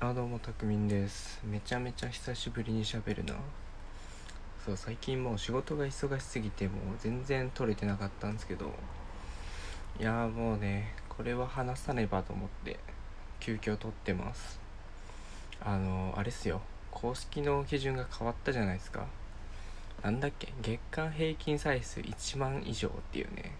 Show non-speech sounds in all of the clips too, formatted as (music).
あどうもたくみんです。めちゃめちゃ久しぶりに喋るな。そう最近もう仕事が忙しすぎてもう全然撮れてなかったんですけど。いやもうねこれは話さねばと思って急遽撮ってます。あのあれっすよ。公式の基準が変わったじゃないですか。なんだっけ？月間平均再生1万以上っていうね。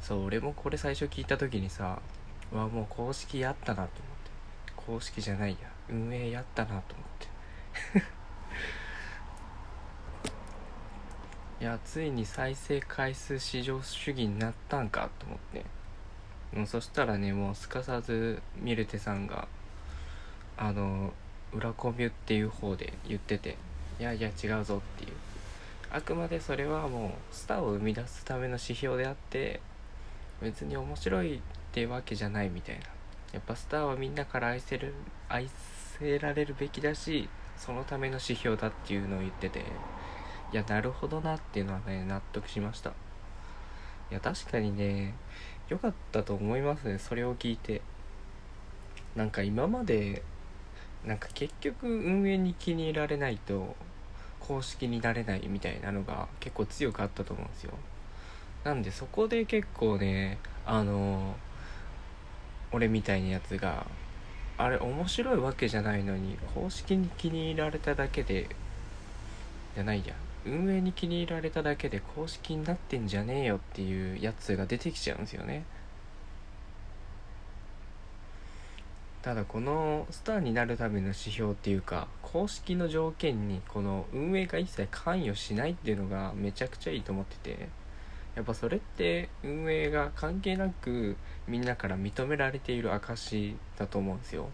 そう俺もこれ最初聞いた時にさうわもう公式やったなと思って。公式じゃないや。運営やったなと思って。(laughs) いやついに再生回数至上主義になったんかと思って。もうそしたらねもうすかさずミルテさんがあの裏コミュっていう方で言ってていやいや違うぞっていう。あくまでそれはもうスターを生み出すための指標であって別に面白いってわけじゃないみたいな。やっぱスターはみんなから愛せる愛せられるべきだしそのための指標だっていうのを言ってていやなるほどなっていうのはね納得しました。いや確かにね良かったと思いますねそれを聞いて。なんか今までなんか結局運営に気に入られないと公式になれないみたいなのが結構強くあったと思うんですよ。なんでそこで結構ねあの俺みたいなやつがあれ面白いわけじゃないのに公式に気に入られただけでじゃないや運営に気に入られただけで公式になってんじゃねえよっていうやつが出てきちゃうんですよね。ただこのスターになるための指標っていうか公式の条件にこの運営が一切関与しないっていうのがめちゃくちゃいいと思ってて。やっぱそれって運営が関係なくみんなから認められている証だと思うんですよ。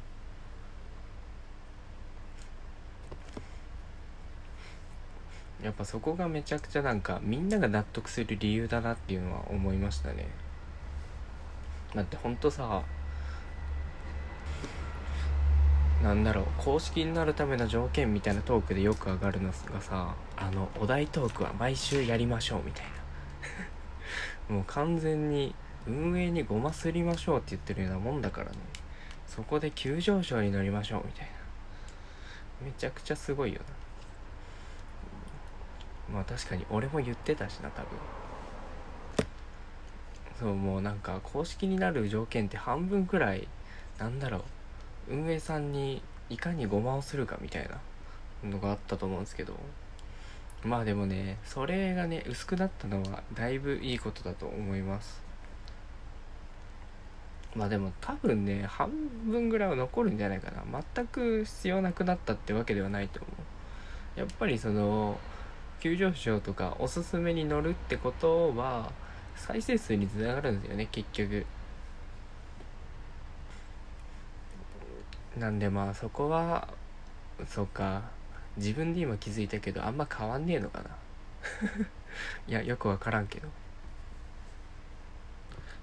やっぱそこがめちゃくちゃなんかみんなが納得する理由だなっていうのは思いましたね。だってほんとさなんだろう公式になるための条件みたいなトークでよく上がるのがさあのお題トークは毎週やりましょうみたいな。もう完全に運営にごますりましょうって言ってるようなもんだからね。そこで急上昇に乗りましょうみたいな。めちゃくちゃすごいよな。まあ確かに俺も言ってたしな多分。そうもうなんか公式になる条件って半分くらいなんだろう。運営さんにいかにごまをするかみたいなのがあったと思うんですけど。まあでもねそれがね薄くなったのはだいぶいいことだと思います。まあでも多分ね半分ぐらいは残るんじゃないかな。全く必要なくなったってわけではないと思う。やっぱりその急上昇とかおすすめに乗るってことは再生数につながるんですよね結局。なんでまあそこはそうか。自分で今気づいたけどあんま変わんねえのかな？(laughs) いやよくわからんけど。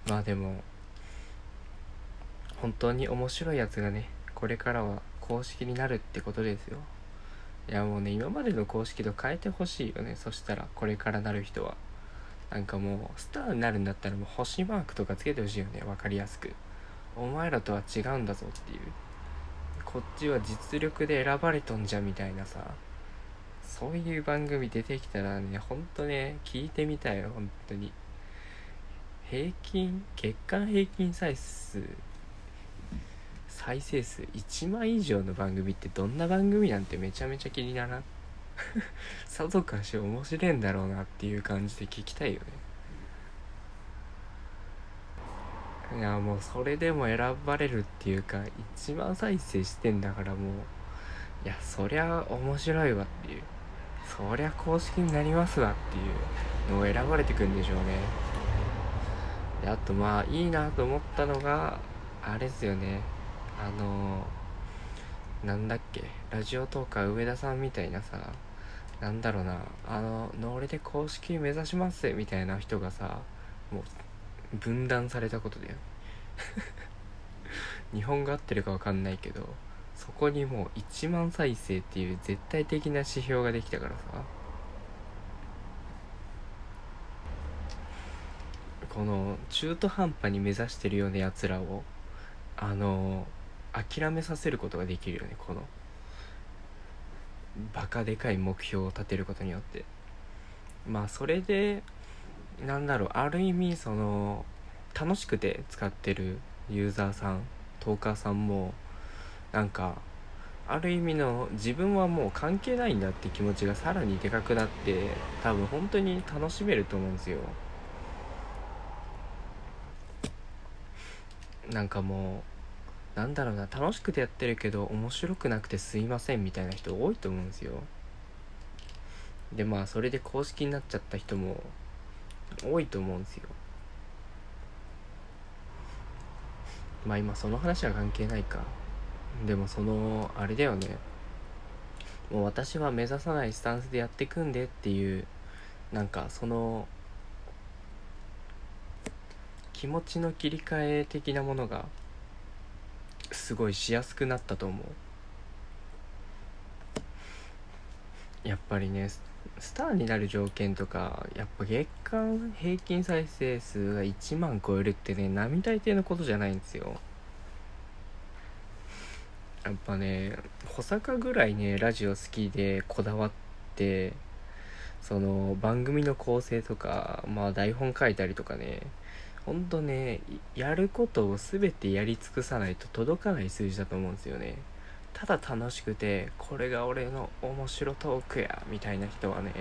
まあでも本当に面白いやつがねこれからは公式になるってことですよ。いやもうね今までの公式と変えてほしいよね。そしたらこれからなる人は。なんかもうスターになるんだったらもう星マークとかつけてほしいよね。分かりやすく。お前らとは違うんだぞっていう。こっちは実力で選ばれとんじゃみたいなさ。そういう番組出てきたらねほんとね聞いてみたいよ本当に。平均月間平均再生再生数1万以上の番組ってどんな番組なんてめちゃめちゃ気にならん。(laughs) さぞかし面白いんだろうなっていう感じで聞きたいよね。いやもうそれでも選ばれるっていうか一番再生してんだからもういやそりゃ面白いわっていう。そりゃ公式になりますわっていうのを選ばれてくんでしょうね。であとまあいいなと思ったのがあれですよね。あのなんだっけ。ラジオトーカー上田さんみたいなさなんだろうな。あのノーレで公式目指しますみたいな人がさもう分断されたことだよ (laughs) 日本語合ってるか分かんないけどそこにもう1万再生っていう絶対的な指標ができたからさ。この中途半端に目指してるようなやつらをあの諦めさせることができるよねこの。バカでかい目標を立てることによって。まあそれでなんだろうある意味その楽しくて使ってるユーザーさんトーカーさんもなんかある意味の自分はもう関係ないんだって気持ちがさらにでかくなって多分本当に楽しめると思うんですよ。なんかもうなんだろうな楽しくてやってるけど面白くなくてすいませんみたいな人多いと思うんですよ。でまあそれで公式になっちゃった人も多いと思うんですよ。まあ今その話は関係ないか。でもそのあれだよね。もう私は目指さないスタンスでやっていくんでっていうなんかその気持ちの切り替え的なものがすごいしやすくなったと思う。やっぱりねスターになる条件とかやっぱ月間平均再生数が1万超えるってね並大抵のことじゃないんですよ。やっぱね保坂ぐらいねラジオ好きでこだわってその番組の構成とかまあ台本書いたりとかねほんとねやることを全てやり尽くさないと届かない数字だと思うんですよね。ただ楽しくてこれが俺の面白トークやみたいな人はね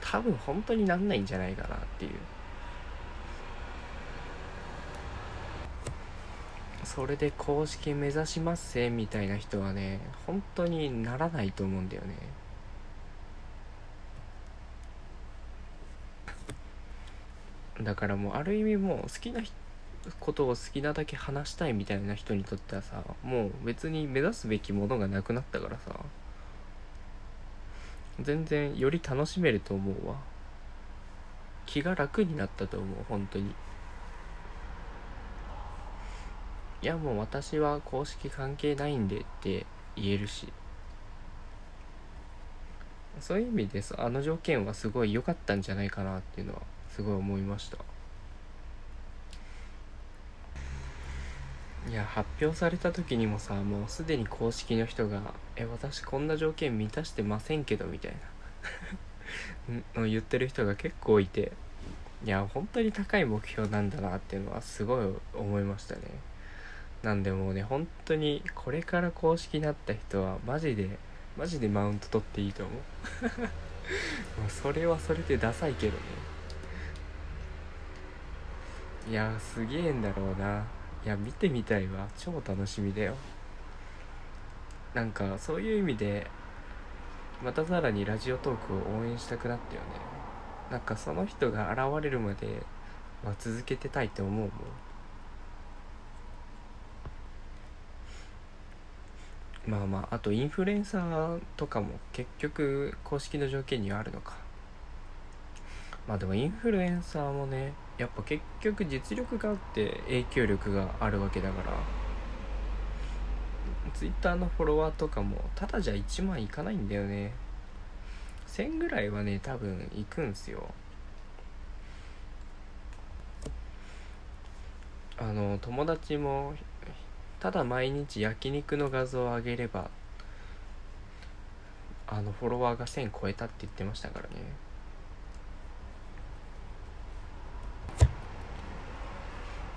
多分本当になんないんじゃないかなっていう。それで公式目指しますせみたいな人はね本当にならないと思うんだよね。だからもうある意味もう好きな人ことを好きなだけ話したいみたいな人にとってはさもう別に目指すべきものがなくなったからさ全然より楽しめると思うわ。気が楽になったと思う本当に。いやもう私は公式関係ないんでって言えるし。そういう意味であの条件はすごい良かったんじゃないかなっていうのはすごい思いました。いや発表された時にもさもうすでに公式の人が「え私こんな条件満たしてませんけど」みたいな。(laughs) の言ってる人が結構いて。いや本当に高い目標なんだなっていうのはすごい思いましたね。なんでもうね本当にこれから公式になった人はマジでマジでマウント取っていいと思う。(laughs) もうそれはそれでダサいけどね。いやすげえんだろうな。いや見てみたいわ。超楽しみだよ。なんかそういう意味でまたさらにラジオトークを応援したくなったよね。なんかその人が現れるまでは続けてたいって思うもん。まあまああとインフルエンサーとかも結局公式の条件にはあるのか。まあでもインフルエンサーもねやっぱ結局実力があって影響力があるわけだから。Twitter のフォロワーとかもただじゃ1万いかないんだよね。1000ぐらいはね多分いくんすよ。あの友達もただ毎日焼肉の画像を上げればあのフォロワーが1000超えたって言ってましたからね。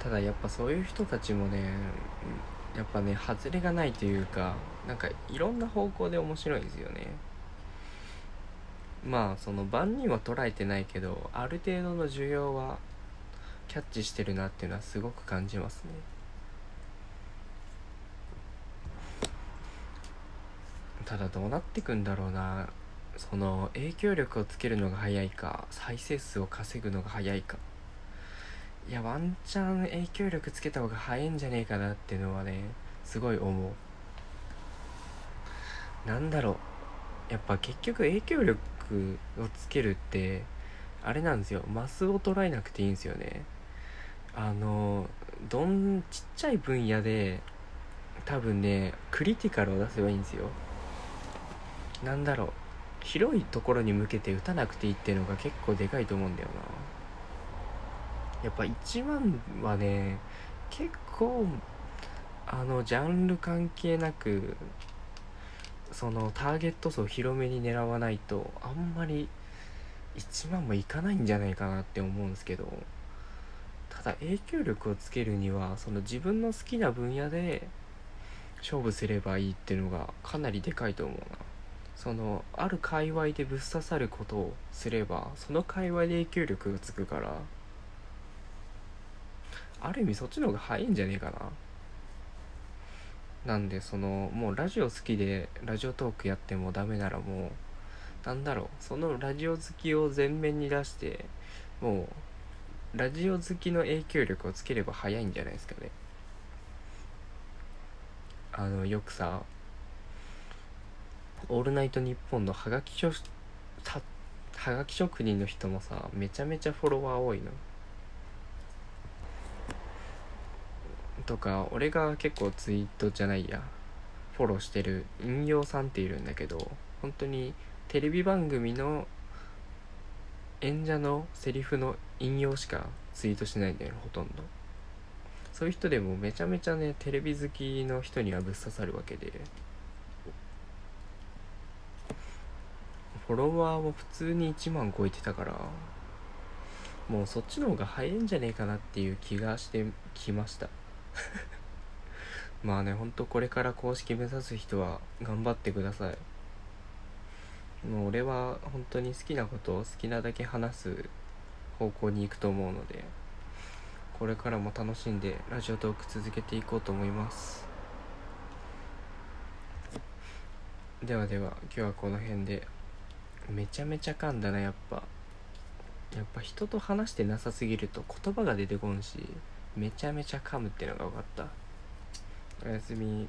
ただやっぱそういう人たちもねやっぱね外れがないというかなんかいろんな方向で面白いですよね。まあその万人は捉えてないけどある程度の需要はキャッチしてるなっていうのはすごく感じますね。ただどうなってくんだろうな。その影響力をつけるのが早いか再生数を稼ぐのが早いか。いやワンチャン影響力つけた方が早いんじゃねえかなっていうのはねすごい思う。なんだろう。やっぱ結局影響力をつけるってあれなんですよ。マスを捉えなくていいんですよね。あのどんちっちゃい分野で多分ねクリティカルを出せばいいんですよ。なんだろう。広いところに向けて打たなくていいっていうのが結構でかいと思うんだよな。やっぱ1万はね結構あのジャンル関係なくそのターゲット層広めに狙わないとあんまり1万もいかないんじゃないかなって思うんですけどただ影響力をつけるにはその自分の好きな分野で勝負すればいいっていうのがかなりでかいと思うな。そのある界隈でぶっ刺さることをすればその界隈で影響力がつくからある意味そっちの方が早いんじゃねえかな。なんでそのもうラジオ好きでラジオトークやってもダメならもうなんだろう。そのラジオ好きを前面に出してもうラジオ好きの影響力をつければ早いんじゃないですかね。あのよくさ「オールナイトニッポン」のハガキ職はがき職人の人もさめちゃめちゃフォロワー多いの。とか俺が結構ツイートじゃないや。フォローしてる引用さんっているんだけど本当にテレビ番組の演者のセリフの引用しかツイートしないんだよねほとんど。そういう人でもめちゃめちゃねテレビ好きの人にはぶっ刺さるわけで。フォロワーも普通に1万超えてたからもうそっちの方が早いんじゃねえかなっていう気がしてきました。(laughs) まあねほんとこれから公式目指す人は頑張ってください。もう俺は本当に好きなことを好きなだけ話す方向に行くと思うのでこれからも楽しんでラジオトーク続けていこうと思います。ではでは今日はこの辺で。めちゃめちゃ噛んだなやっぱ。やっぱ人と話してなさすぎると言葉が出てこんし。めちゃめちゃ噛むっていうのが分かった。おやすみ。